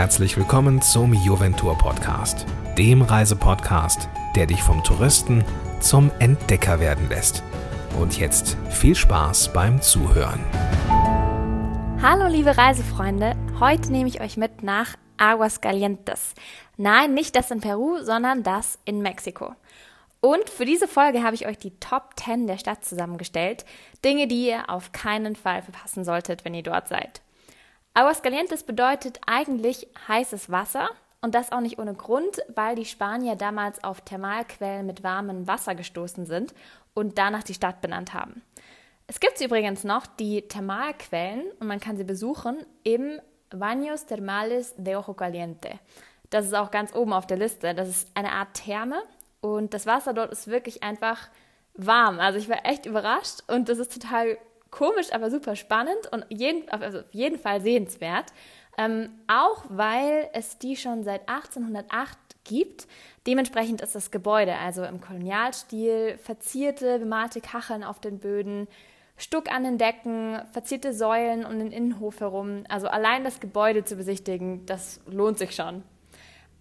herzlich willkommen zum Juventur Podcast, dem Reisepodcast, der dich vom Touristen zum Entdecker werden lässt. Und jetzt viel Spaß beim Zuhören. Hallo liebe Reisefreunde, heute nehme ich euch mit nach Aguascalientes. Nein, nicht das in Peru, sondern das in Mexiko. Und für diese Folge habe ich euch die Top 10 der Stadt zusammengestellt. Dinge, die ihr auf keinen Fall verpassen solltet, wenn ihr dort seid. Aguascalientes bedeutet eigentlich heißes Wasser und das auch nicht ohne Grund, weil die Spanier damals auf Thermalquellen mit warmem Wasser gestoßen sind und danach die Stadt benannt haben. Es gibt übrigens noch die Thermalquellen und man kann sie besuchen im Baños Termales de Ojo Caliente. Das ist auch ganz oben auf der Liste. Das ist eine Art Therme und das Wasser dort ist wirklich einfach warm. Also ich war echt überrascht und das ist total komisch, aber super spannend und jeden, also auf jeden Fall sehenswert. Ähm, auch weil es die schon seit 1808 gibt. Dementsprechend ist das Gebäude, also im Kolonialstil, verzierte, bemalte Kacheln auf den Böden, Stuck an den Decken, verzierte Säulen um den Innenhof herum. Also allein das Gebäude zu besichtigen, das lohnt sich schon.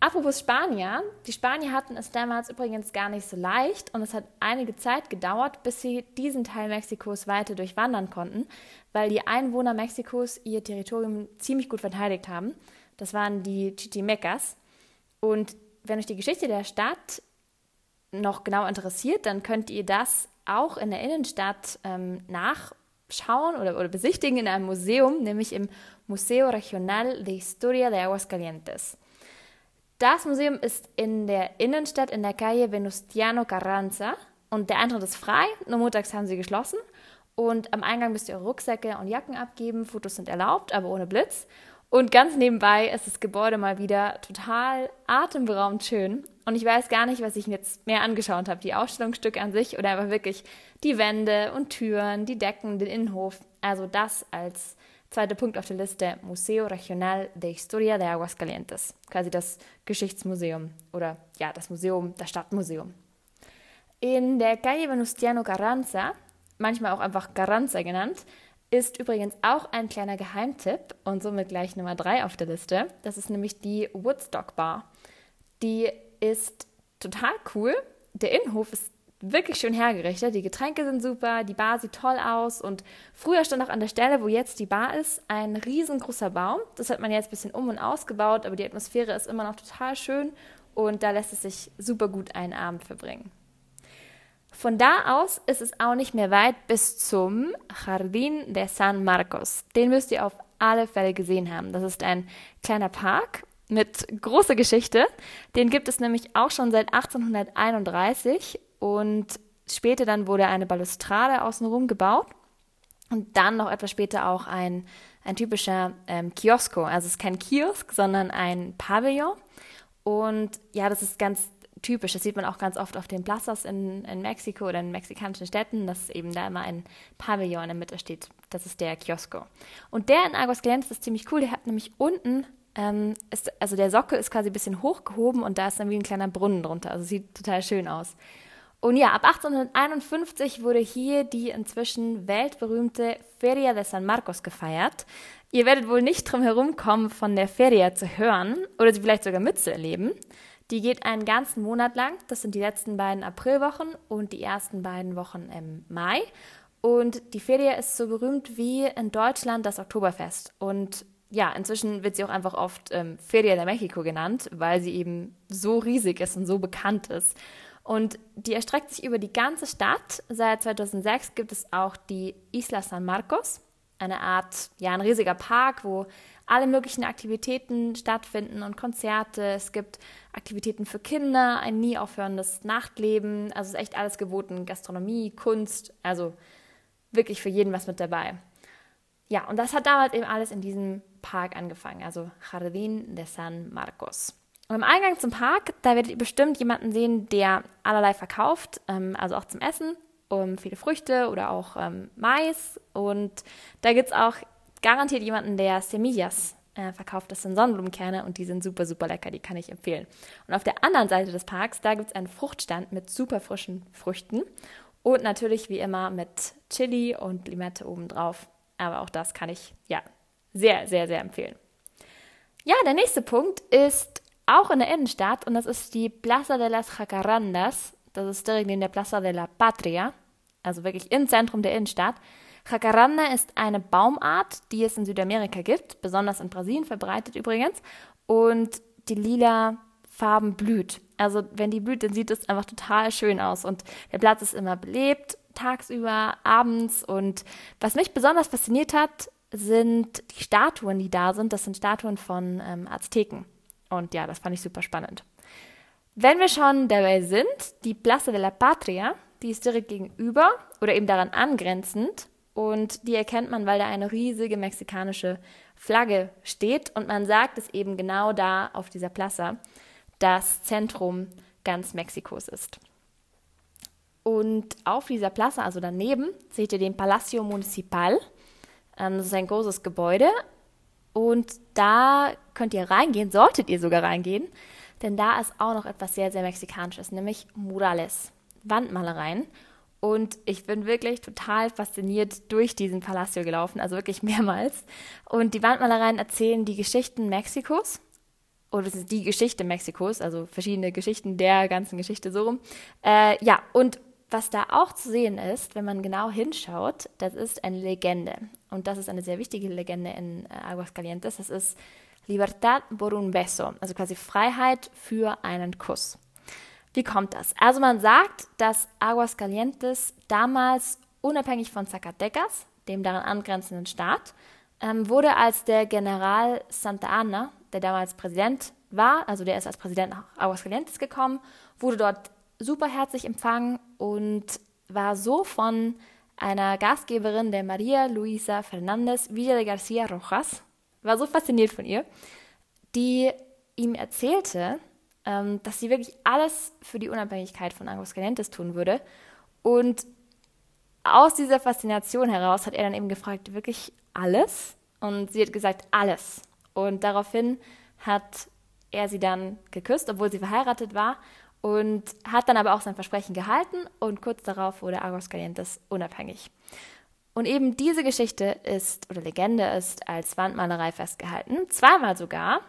Apropos Spanier, die Spanier hatten es damals übrigens gar nicht so leicht und es hat einige Zeit gedauert, bis sie diesen Teil Mexikos weiter durchwandern konnten, weil die Einwohner Mexikos ihr Territorium ziemlich gut verteidigt haben. Das waren die Chichimecas. Und wenn euch die Geschichte der Stadt noch genau interessiert, dann könnt ihr das auch in der Innenstadt ähm, nachschauen oder, oder besichtigen in einem Museum, nämlich im Museo Regional de Historia de Aguascalientes. Das Museum ist in der Innenstadt in der Calle Venustiano Carranza und der Eintritt ist frei, nur montags haben sie geschlossen. Und am Eingang müsst ihr eure Rucksäcke und Jacken abgeben. Fotos sind erlaubt, aber ohne Blitz. Und ganz nebenbei ist das Gebäude mal wieder total atemberaubend schön. Und ich weiß gar nicht, was ich mir jetzt mehr angeschaut habe. Die Ausstellungsstücke an sich oder einfach wirklich die Wände und Türen, die Decken, den Innenhof. Also das als Zweiter Punkt auf der Liste, Museo Regional de Historia de Aguascalientes, quasi das Geschichtsmuseum oder ja, das Museum, das Stadtmuseum. In der Calle Venustiano Carranza, manchmal auch einfach Carranza genannt, ist übrigens auch ein kleiner Geheimtipp und somit gleich Nummer drei auf der Liste. Das ist nämlich die Woodstock Bar. Die ist total cool. Der Innenhof ist wirklich schön hergerichtet. Die Getränke sind super, die Bar sieht toll aus und früher stand auch an der Stelle, wo jetzt die Bar ist, ein riesengroßer Baum. Das hat man jetzt ein bisschen um und ausgebaut, aber die Atmosphäre ist immer noch total schön und da lässt es sich super gut einen Abend verbringen. Von da aus ist es auch nicht mehr weit bis zum Jardín de San Marcos. Den müsst ihr auf alle Fälle gesehen haben. Das ist ein kleiner Park mit großer Geschichte. Den gibt es nämlich auch schon seit 1831 und später dann wurde eine Balustrade außenrum gebaut und dann noch etwas später auch ein, ein typischer ähm, Kiosko. Also es ist kein Kiosk, sondern ein Pavillon. Und ja, das ist ganz typisch. Das sieht man auch ganz oft auf den Plazas in, in Mexiko oder in mexikanischen Städten, dass eben da immer ein Pavillon in der Mitte steht. Das ist der Kiosko. Und der in Aguascalientes ist ziemlich cool. Der hat nämlich unten, ähm, ist, also der Sockel ist quasi ein bisschen hochgehoben und da ist dann wie ein kleiner Brunnen drunter. Also sieht total schön aus. Und ja, ab 1851 wurde hier die inzwischen weltberühmte Feria de San Marcos gefeiert. Ihr werdet wohl nicht drum herum kommen, von der Feria zu hören oder sie vielleicht sogar mitzuerleben. Die geht einen ganzen Monat lang. Das sind die letzten beiden Aprilwochen und die ersten beiden Wochen im Mai. Und die Feria ist so berühmt wie in Deutschland das Oktoberfest. Und ja, inzwischen wird sie auch einfach oft ähm, Feria de Mexico genannt, weil sie eben so riesig ist und so bekannt ist. Und die erstreckt sich über die ganze Stadt. Seit 2006 gibt es auch die Isla San Marcos, eine Art, ja, ein riesiger Park, wo alle möglichen Aktivitäten stattfinden und Konzerte. Es gibt Aktivitäten für Kinder, ein nie aufhörendes Nachtleben. Also ist echt alles geboten. Gastronomie, Kunst, also wirklich für jeden was mit dabei. Ja, und das hat damals eben alles in diesem Park angefangen, also Jardín de San Marcos. Und im Eingang zum Park, da werdet ihr bestimmt jemanden sehen, der allerlei verkauft, ähm, also auch zum Essen, um viele Früchte oder auch ähm, Mais. Und da gibt es auch garantiert jemanden, der Semillas äh, verkauft. Das sind Sonnenblumenkerne und die sind super, super lecker. Die kann ich empfehlen. Und auf der anderen Seite des Parks, da gibt es einen Fruchtstand mit super frischen Früchten. Und natürlich wie immer mit Chili und Limette obendrauf. Aber auch das kann ich ja sehr, sehr, sehr empfehlen. Ja, der nächste Punkt ist auch in der Innenstadt und das ist die Plaza de las Jacarandas. Das ist direkt neben der Plaza de la Patria, also wirklich im Zentrum der Innenstadt. Jacaranda ist eine Baumart, die es in Südamerika gibt, besonders in Brasilien verbreitet übrigens. Und die lila Farben blüht. Also wenn die blüht, dann sieht es einfach total schön aus. Und der Platz ist immer belebt, tagsüber, abends. Und was mich besonders fasziniert hat, sind die Statuen, die da sind. Das sind Statuen von ähm, Azteken. Und ja, das fand ich super spannend. Wenn wir schon dabei sind, die Plaza de la Patria, die ist direkt gegenüber oder eben daran angrenzend. Und die erkennt man, weil da eine riesige mexikanische Flagge steht. Und man sagt es eben genau da auf dieser Plaza, das Zentrum ganz Mexikos ist. Und auf dieser Plaza, also daneben, seht ihr den Palacio Municipal. Ähm, das ist ein großes Gebäude. Und da könnt ihr reingehen, solltet ihr sogar reingehen, denn da ist auch noch etwas sehr, sehr Mexikanisches, nämlich Murales, Wandmalereien. Und ich bin wirklich total fasziniert durch diesen Palacio gelaufen, also wirklich mehrmals. Und die Wandmalereien erzählen die Geschichten Mexikos oder es ist die Geschichte Mexikos, also verschiedene Geschichten der ganzen Geschichte so rum. Äh, ja, und was da auch zu sehen ist, wenn man genau hinschaut, das ist eine Legende. Und das ist eine sehr wichtige Legende in äh, Aguascalientes. Das ist Libertad por un beso, also quasi Freiheit für einen Kuss. Wie kommt das? Also man sagt, dass Aguascalientes damals unabhängig von Zacatecas, dem daran angrenzenden Staat, ähm, wurde als der General Santa Anna, der damals Präsident war, also der ist als Präsident nach Aguascalientes gekommen, wurde dort superherzig empfangen und war so von einer Gastgeberin der Maria Luisa Fernandez Villa de Garcia Rojas, war so fasziniert von ihr, die ihm erzählte, ähm, dass sie wirklich alles für die Unabhängigkeit von Aguascalientes tun würde. Und aus dieser Faszination heraus hat er dann eben gefragt, wirklich alles? Und sie hat gesagt, alles. Und daraufhin hat er sie dann geküsst, obwohl sie verheiratet war und hat dann aber auch sein Versprechen gehalten und kurz darauf wurde Aguascalientes unabhängig. Und eben diese Geschichte ist oder Legende ist als Wandmalerei festgehalten, zweimal sogar.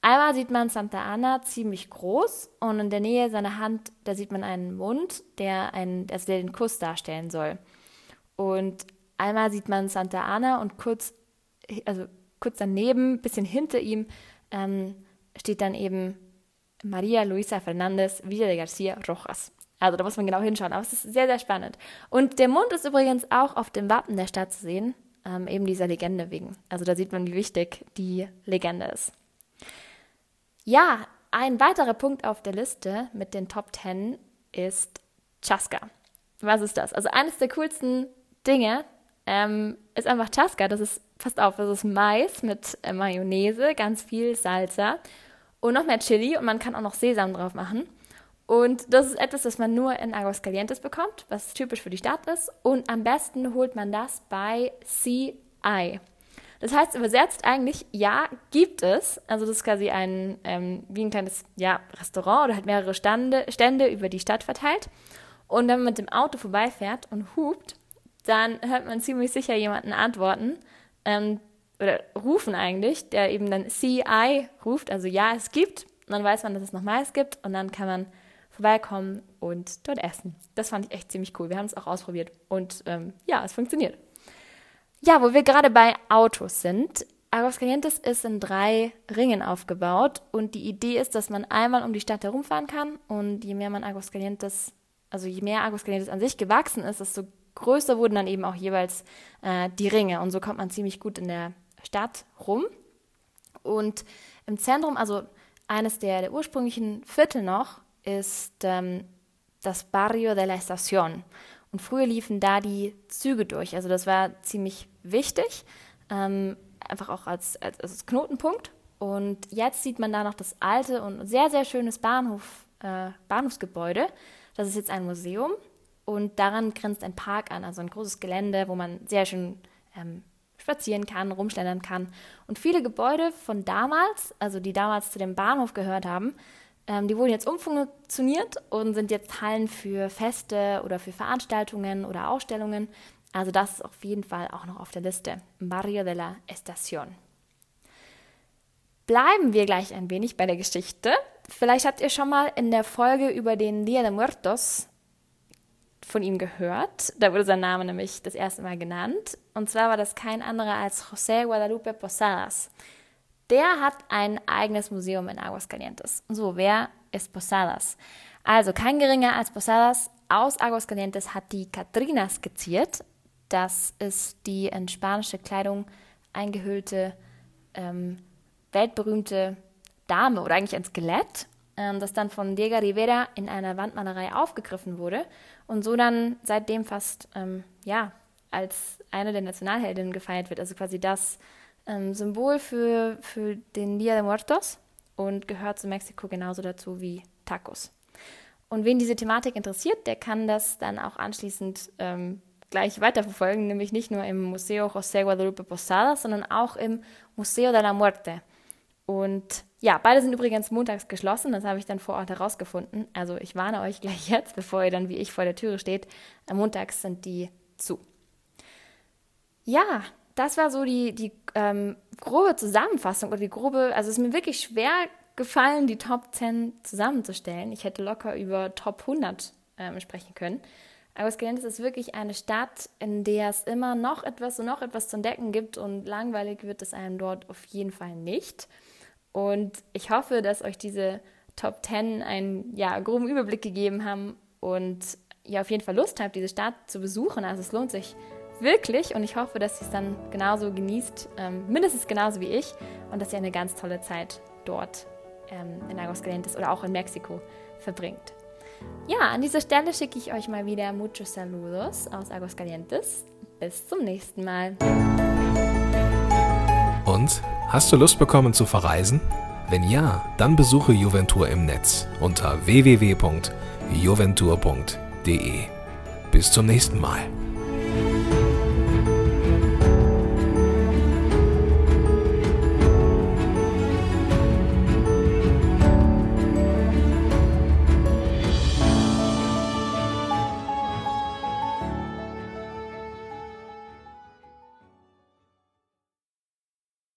Einmal sieht man Santa Ana ziemlich groß und in der Nähe seiner Hand, da sieht man einen Mund, der, einen, also der den Kuss darstellen soll. Und einmal sieht man Santa Ana und kurz, also kurz daneben, bisschen hinter ihm, ähm, steht dann eben Maria Luisa Fernandez Villa de Garcia Rojas. Also da muss man genau hinschauen, aber es ist sehr, sehr spannend. Und der Mond ist übrigens auch auf dem Wappen der Stadt zu sehen, ähm, eben dieser Legende wegen. Also da sieht man, wie wichtig die Legende ist. Ja, ein weiterer Punkt auf der Liste mit den Top 10 ist Chaska. Was ist das? Also eines der coolsten Dinge ähm, ist einfach Chaska. Das ist, passt auf, das ist Mais mit äh, Mayonnaise, ganz viel Salsa und noch mehr Chili und man kann auch noch Sesam drauf machen. Und das ist etwas, das man nur in Aguascalientes bekommt, was typisch für die Stadt ist. Und am besten holt man das bei CI. Das heißt übersetzt eigentlich, ja, gibt es. Also das ist quasi ein, ähm, wie ein kleines ja, Restaurant oder halt mehrere Stande, Stände über die Stadt verteilt. Und wenn man mit dem Auto vorbeifährt und hupt, dann hört man ziemlich sicher jemanden antworten ähm, oder rufen eigentlich, der eben dann CI ruft, also ja, es gibt. Und dann weiß man, dass es noch Mais gibt und dann kann man vorbeikommen und dort essen. Das fand ich echt ziemlich cool. Wir haben es auch ausprobiert und ähm, ja, es funktioniert. Ja, wo wir gerade bei Autos sind. Aguascalientes ist in drei Ringen aufgebaut und die Idee ist, dass man einmal um die Stadt herumfahren kann und je mehr man Aguascalientes, also je mehr Aguascalientes an sich gewachsen ist, desto größer wurden dann eben auch jeweils äh, die Ringe und so kommt man ziemlich gut in der Stadt rum. Und im Zentrum, also eines der, der ursprünglichen Viertel noch, ist ähm, das Barrio de la Estación. Und früher liefen da die Züge durch. Also das war ziemlich wichtig, ähm, einfach auch als, als, als, Knotenpunkt. Und jetzt sieht man da noch das alte und sehr, sehr schönes Bahnhof, äh, Bahnhofsgebäude. Das ist jetzt ein Museum und daran grenzt ein Park an, also ein großes Gelände, wo man sehr schön ähm, spazieren kann, rumschlendern kann. Und viele Gebäude von damals, also die damals zu dem Bahnhof gehört haben, ähm, die wurden jetzt umfunktioniert und sind jetzt Hallen für Feste oder für Veranstaltungen oder Ausstellungen. Also das ist auf jeden Fall auch noch auf der Liste. Barrio de la Estación. bleiben wir gleich ein wenig bei der Geschichte. Vielleicht habt ihr schon mal in der Folge über den Dia de Muertos von ihm gehört. Da wurde sein Name nämlich das erste Mal genannt. Und zwar war das kein anderer als José Guadalupe Posadas. Der hat ein eigenes Museum in Aguascalientes. So, wer ist Posadas? Also kein geringer als Posadas aus Aguascalientes hat die Catrina skizziert. Das ist die in spanische Kleidung eingehüllte, ähm, weltberühmte Dame oder eigentlich ein Skelett, das dann von Diego Rivera in einer Wandmalerei aufgegriffen wurde und so dann seitdem fast ähm, ja, als eine der Nationalheldinnen gefeiert wird. Also quasi das ähm, Symbol für, für den Dia de Muertos und gehört zu Mexiko genauso dazu wie Tacos. Und wen diese Thematik interessiert, der kann das dann auch anschließend ähm, gleich weiterverfolgen, nämlich nicht nur im Museo José Guadalupe Posada, sondern auch im Museo de la Muerte. Und ja, beide sind übrigens montags geschlossen, das habe ich dann vor Ort herausgefunden. Also ich warne euch gleich jetzt, bevor ihr dann wie ich vor der Türe steht, montags sind die zu. Ja, das war so die, die ähm, grobe Zusammenfassung oder die grobe, also es ist mir wirklich schwer gefallen, die Top 10 zusammenzustellen. Ich hätte locker über Top 100 ähm, sprechen können. Aguascalientes ist wirklich eine Stadt, in der es immer noch etwas und noch etwas zu entdecken gibt und langweilig wird es einem dort auf jeden Fall nicht. Und ich hoffe, dass euch diese Top 10 einen ja, groben Überblick gegeben haben und ihr auf jeden Fall Lust habt, diese Stadt zu besuchen. Also es lohnt sich wirklich und ich hoffe, dass ihr es dann genauso genießt, ähm, mindestens genauso wie ich und dass ihr eine ganz tolle Zeit dort ähm, in Aguascalientes oder auch in Mexiko verbringt. Ja, an dieser Stelle schicke ich euch mal wieder muchos saludos aus Aguascalientes. Bis zum nächsten Mal. Und hast du Lust bekommen zu verreisen? Wenn ja, dann besuche Juventur im Netz unter www.juventur.de. Bis zum nächsten Mal.